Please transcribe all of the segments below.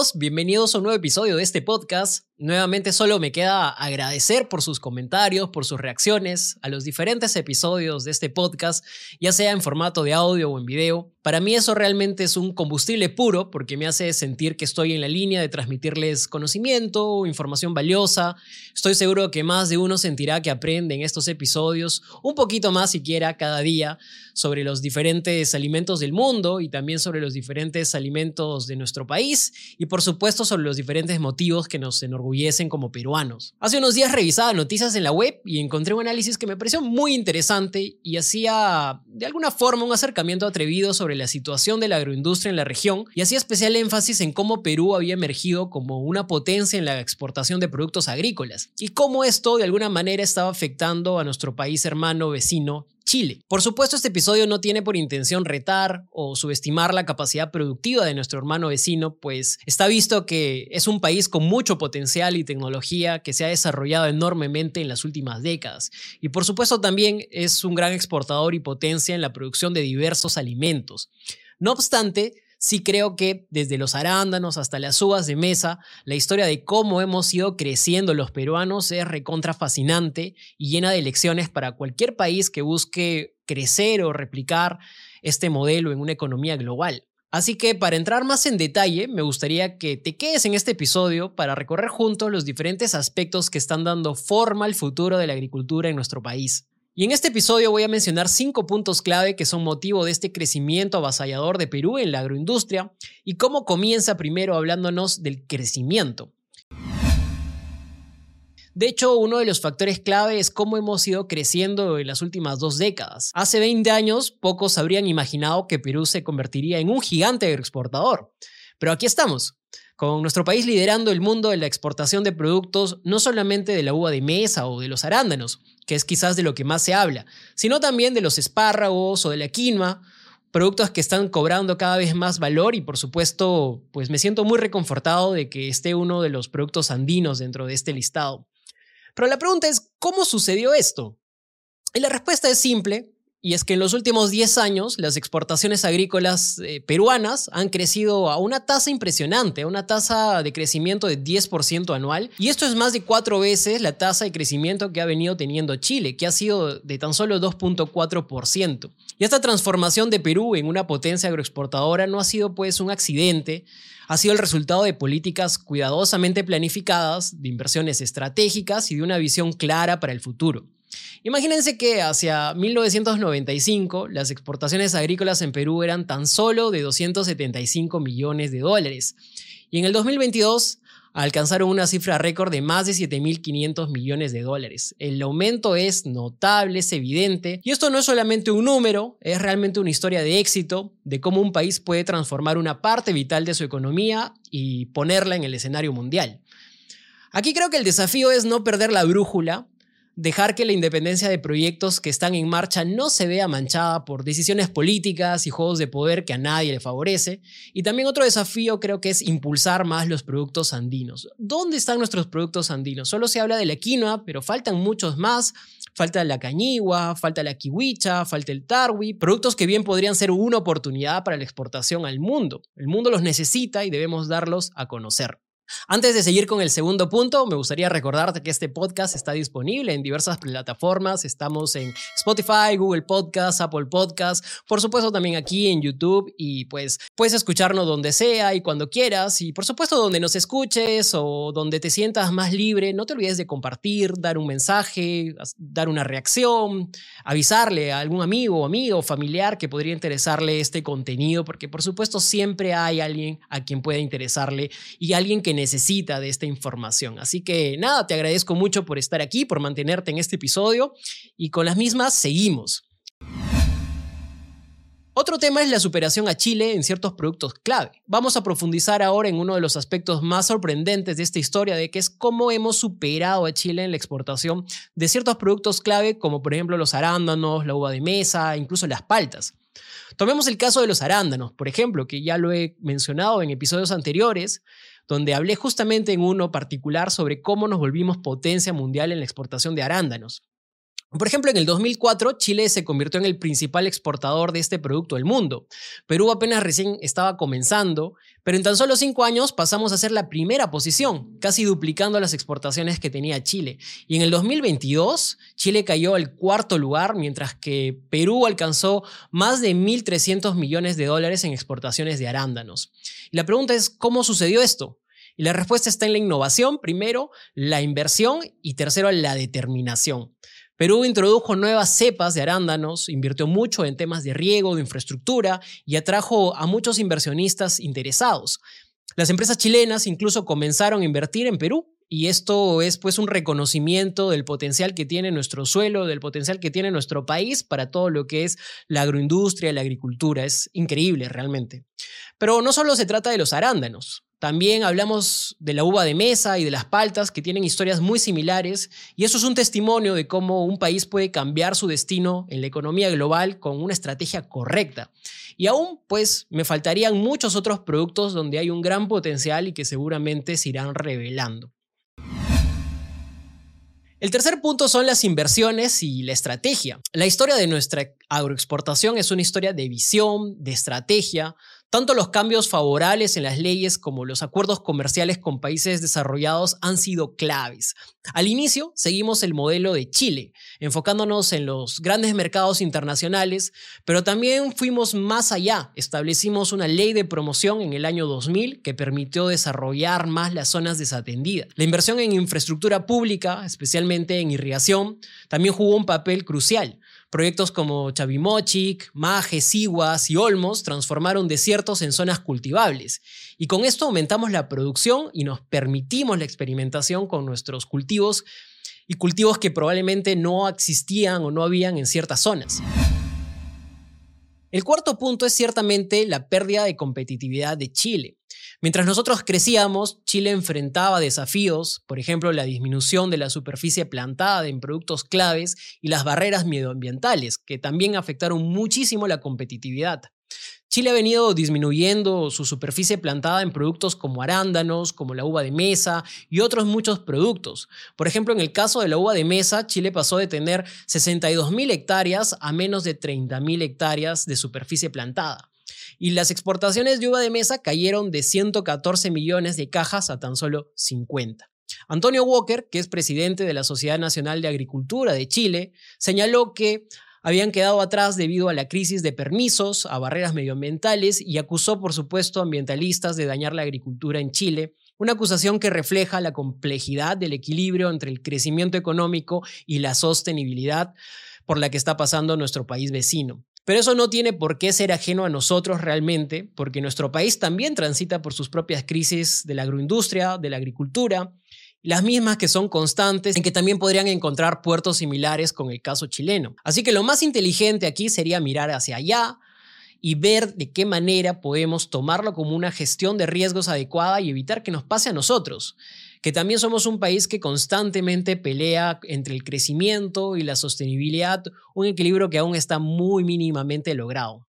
also bienvenidos a un nuevo episodio de este podcast. Nuevamente solo me queda agradecer por sus comentarios, por sus reacciones a los diferentes episodios de este podcast, ya sea en formato de audio o en video. Para mí eso realmente es un combustible puro porque me hace sentir que estoy en la línea de transmitirles conocimiento, información valiosa. Estoy seguro que más de uno sentirá que aprende en estos episodios un poquito más siquiera cada día sobre los diferentes alimentos del mundo y también sobre los diferentes alimentos de nuestro país y por supuesto sobre los diferentes motivos que nos enorgullecen como peruanos. Hace unos días revisaba noticias en la web y encontré un análisis que me pareció muy interesante y hacía de alguna forma un acercamiento atrevido sobre la situación de la agroindustria en la región y hacía especial énfasis en cómo Perú había emergido como una potencia en la exportación de productos agrícolas y cómo esto de alguna manera estaba afectando a nuestro país hermano vecino Chile. Por supuesto, este episodio no tiene por intención retar o subestimar la capacidad productiva de nuestro hermano vecino, pues está visto que es un país con mucho potencial y tecnología que se ha desarrollado enormemente en las últimas décadas. Y por supuesto también es un gran exportador y potencia en la producción de diversos alimentos. No obstante, sí creo que desde los arándanos hasta las uvas de mesa, la historia de cómo hemos ido creciendo los peruanos es recontra fascinante y llena de lecciones para cualquier país que busque crecer o replicar este modelo en una economía global. Así que para entrar más en detalle, me gustaría que te quedes en este episodio para recorrer juntos los diferentes aspectos que están dando forma al futuro de la agricultura en nuestro país. Y en este episodio voy a mencionar cinco puntos clave que son motivo de este crecimiento avasallador de Perú en la agroindustria y cómo comienza primero hablándonos del crecimiento. De hecho, uno de los factores clave es cómo hemos ido creciendo en las últimas dos décadas. Hace 20 años, pocos habrían imaginado que Perú se convertiría en un gigante agroexportador. Pero aquí estamos, con nuestro país liderando el mundo de la exportación de productos no solamente de la uva de mesa o de los arándanos, que es quizás de lo que más se habla, sino también de los espárragos o de la quinoa, productos que están cobrando cada vez más valor y por supuesto, pues me siento muy reconfortado de que esté uno de los productos andinos dentro de este listado. Pero la pregunta es, ¿cómo sucedió esto? Y la respuesta es simple, y es que en los últimos 10 años las exportaciones agrícolas eh, peruanas han crecido a una tasa impresionante, a una tasa de crecimiento de 10% anual. Y esto es más de cuatro veces la tasa de crecimiento que ha venido teniendo Chile, que ha sido de tan solo 2.4%. Y esta transformación de Perú en una potencia agroexportadora no ha sido pues un accidente, ha sido el resultado de políticas cuidadosamente planificadas, de inversiones estratégicas y de una visión clara para el futuro. Imagínense que hacia 1995 las exportaciones agrícolas en Perú eran tan solo de 275 millones de dólares y en el 2022 alcanzaron una cifra récord de más de 7.500 millones de dólares. El aumento es notable, es evidente, y esto no es solamente un número, es realmente una historia de éxito, de cómo un país puede transformar una parte vital de su economía y ponerla en el escenario mundial. Aquí creo que el desafío es no perder la brújula dejar que la independencia de proyectos que están en marcha no se vea manchada por decisiones políticas y juegos de poder que a nadie le favorece. Y también otro desafío creo que es impulsar más los productos andinos. ¿Dónde están nuestros productos andinos? Solo se habla de la quinoa, pero faltan muchos más. Falta la cañigua, falta la kiwicha, falta el tarwi, productos que bien podrían ser una oportunidad para la exportación al mundo. El mundo los necesita y debemos darlos a conocer. Antes de seguir con el segundo punto, me gustaría recordarte que este podcast está disponible en diversas plataformas. Estamos en Spotify, Google Podcasts, Apple Podcasts, por supuesto también aquí en YouTube y pues puedes escucharnos donde sea y cuando quieras y por supuesto donde nos escuches o donde te sientas más libre, no te olvides de compartir, dar un mensaje, dar una reacción, avisarle a algún amigo amigo familiar que podría interesarle este contenido porque por supuesto siempre hay alguien a quien pueda interesarle y alguien que necesita de esta información. Así que nada, te agradezco mucho por estar aquí, por mantenerte en este episodio y con las mismas seguimos. Otro tema es la superación a Chile en ciertos productos clave. Vamos a profundizar ahora en uno de los aspectos más sorprendentes de esta historia, de que es cómo hemos superado a Chile en la exportación de ciertos productos clave, como por ejemplo los arándanos, la uva de mesa, incluso las paltas. Tomemos el caso de los arándanos, por ejemplo, que ya lo he mencionado en episodios anteriores donde hablé justamente en uno particular sobre cómo nos volvimos potencia mundial en la exportación de arándanos. Por ejemplo, en el 2004 Chile se convirtió en el principal exportador de este producto del mundo. Perú apenas recién estaba comenzando, pero en tan solo cinco años pasamos a ser la primera posición, casi duplicando las exportaciones que tenía Chile. Y en el 2022 Chile cayó al cuarto lugar, mientras que Perú alcanzó más de 1.300 millones de dólares en exportaciones de arándanos. Y la pregunta es, ¿cómo sucedió esto? Y la respuesta está en la innovación, primero, la inversión y tercero, la determinación. Perú introdujo nuevas cepas de arándanos, invirtió mucho en temas de riego, de infraestructura y atrajo a muchos inversionistas interesados. Las empresas chilenas incluso comenzaron a invertir en Perú y esto es pues un reconocimiento del potencial que tiene nuestro suelo, del potencial que tiene nuestro país para todo lo que es la agroindustria, la agricultura. Es increíble realmente. Pero no solo se trata de los arándanos. También hablamos de la uva de mesa y de las paltas, que tienen historias muy similares, y eso es un testimonio de cómo un país puede cambiar su destino en la economía global con una estrategia correcta. Y aún, pues, me faltarían muchos otros productos donde hay un gran potencial y que seguramente se irán revelando. El tercer punto son las inversiones y la estrategia. La historia de nuestra agroexportación es una historia de visión, de estrategia, tanto los cambios favorables en las leyes como los acuerdos comerciales con países desarrollados han sido claves. Al inicio seguimos el modelo de Chile, enfocándonos en los grandes mercados internacionales, pero también fuimos más allá. Establecimos una ley de promoción en el año 2000 que permitió desarrollar más las zonas desatendidas. La inversión en infraestructura pública, especialmente en irrigación, también jugó un papel crucial. Proyectos como Chavimochic, Maje, Siguas y Olmos transformaron desiertos en zonas cultivables. Y con esto aumentamos la producción y nos permitimos la experimentación con nuestros cultivos y cultivos que probablemente no existían o no habían en ciertas zonas. El cuarto punto es ciertamente la pérdida de competitividad de Chile. Mientras nosotros crecíamos, Chile enfrentaba desafíos, por ejemplo, la disminución de la superficie plantada en productos claves y las barreras medioambientales, que también afectaron muchísimo la competitividad. Chile ha venido disminuyendo su superficie plantada en productos como arándanos, como la uva de mesa y otros muchos productos. Por ejemplo, en el caso de la uva de mesa, Chile pasó de tener 62.000 hectáreas a menos de 30.000 hectáreas de superficie plantada y las exportaciones de uva de mesa cayeron de 114 millones de cajas a tan solo 50. Antonio Walker, que es presidente de la Sociedad Nacional de Agricultura de Chile, señaló que habían quedado atrás debido a la crisis de permisos, a barreras medioambientales y acusó, por supuesto, a ambientalistas de dañar la agricultura en Chile, una acusación que refleja la complejidad del equilibrio entre el crecimiento económico y la sostenibilidad por la que está pasando nuestro país vecino. Pero eso no tiene por qué ser ajeno a nosotros realmente, porque nuestro país también transita por sus propias crisis de la agroindustria, de la agricultura, las mismas que son constantes en que también podrían encontrar puertos similares con el caso chileno. Así que lo más inteligente aquí sería mirar hacia allá y ver de qué manera podemos tomarlo como una gestión de riesgos adecuada y evitar que nos pase a nosotros que también somos un país que constantemente pelea entre el crecimiento y la sostenibilidad, un equilibrio que aún está muy mínimamente logrado.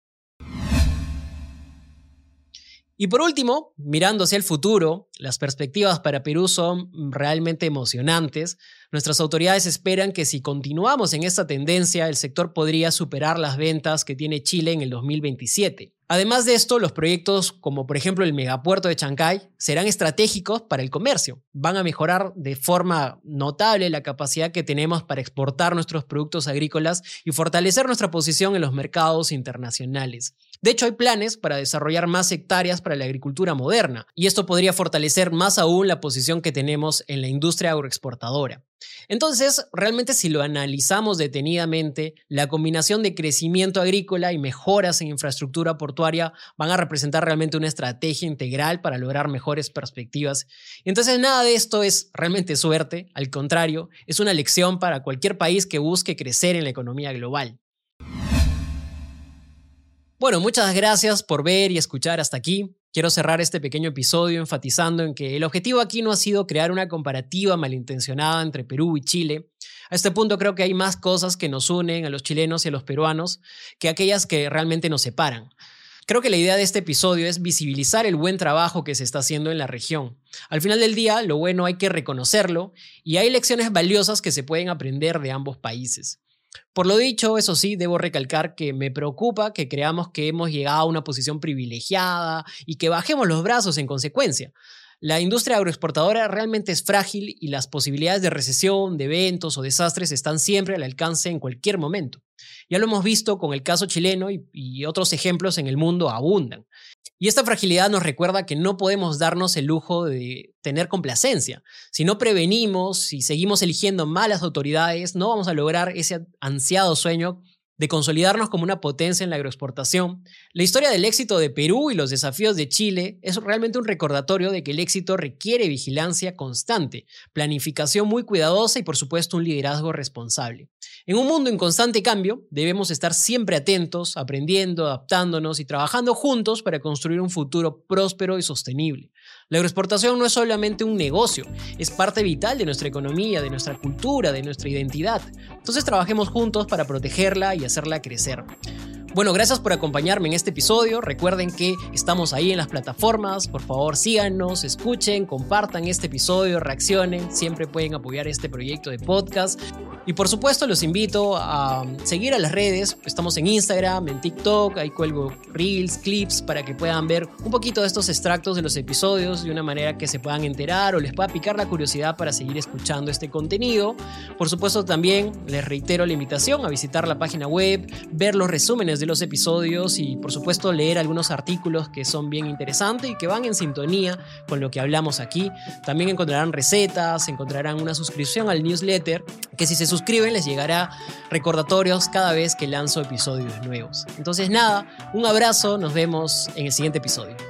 Y por último, mirando hacia el futuro, las perspectivas para Perú son realmente emocionantes. Nuestras autoridades esperan que si continuamos en esta tendencia, el sector podría superar las ventas que tiene Chile en el 2027. Además de esto, los proyectos como por ejemplo el megapuerto de Chancay serán estratégicos para el comercio. Van a mejorar de forma notable la capacidad que tenemos para exportar nuestros productos agrícolas y fortalecer nuestra posición en los mercados internacionales. De hecho, hay planes para desarrollar más hectáreas para la agricultura moderna, y esto podría fortalecer más aún la posición que tenemos en la industria agroexportadora. Entonces, realmente si lo analizamos detenidamente, la combinación de crecimiento agrícola y mejoras en infraestructura van a representar realmente una estrategia integral para lograr mejores perspectivas. Entonces, nada de esto es realmente suerte, al contrario, es una lección para cualquier país que busque crecer en la economía global. Bueno, muchas gracias por ver y escuchar hasta aquí. Quiero cerrar este pequeño episodio enfatizando en que el objetivo aquí no ha sido crear una comparativa malintencionada entre Perú y Chile. A este punto creo que hay más cosas que nos unen a los chilenos y a los peruanos que aquellas que realmente nos separan. Creo que la idea de este episodio es visibilizar el buen trabajo que se está haciendo en la región. Al final del día, lo bueno hay que reconocerlo y hay lecciones valiosas que se pueden aprender de ambos países. Por lo dicho, eso sí, debo recalcar que me preocupa que creamos que hemos llegado a una posición privilegiada y que bajemos los brazos en consecuencia. La industria agroexportadora realmente es frágil y las posibilidades de recesión, de eventos o desastres están siempre al alcance en cualquier momento. Ya lo hemos visto con el caso chileno y, otros ejemplos en el mundo abundan. Y esta fragilidad nos recuerda que no podemos darnos el lujo de tener complacencia. Si no prevenimos, y seguimos eligiendo malas autoridades, no vamos a lograr ese ansiado sueño de consolidarnos como una potencia en la agroexportación, la historia del éxito de Perú y los desafíos de Chile es realmente un recordatorio de que el éxito requiere vigilancia constante, planificación muy cuidadosa y por supuesto un liderazgo responsable. En un mundo en constante cambio, debemos estar siempre atentos, aprendiendo, adaptándonos y trabajando juntos para construir un futuro próspero y sostenible. La agroexportación no es solamente un negocio, es parte vital de nuestra economía, de nuestra cultura, de nuestra identidad. Entonces trabajemos juntos para protegerla y hacerla crecer. Bueno, gracias por acompañarme en este episodio. Recuerden que estamos ahí en las plataformas. Por favor, síganos, escuchen, compartan este episodio, reaccionen. Siempre pueden apoyar este proyecto de podcast. Y por supuesto los invito a seguir a las redes. Estamos en Instagram, en TikTok, ahí cuelgo reels, clips para que puedan ver un poquito de estos extractos de los episodios de una manera que se puedan enterar o les pueda picar la curiosidad para seguir escuchando este contenido. Por supuesto también les reitero la invitación a visitar la página web, ver los resúmenes de los episodios y por supuesto leer algunos artículos que son bien interesantes y que van en sintonía con lo que hablamos aquí. También encontrarán recetas, encontrarán una suscripción al newsletter que si se suscriben les llegará recordatorios cada vez que lanzo episodios nuevos. Entonces nada, un abrazo, nos vemos en el siguiente episodio.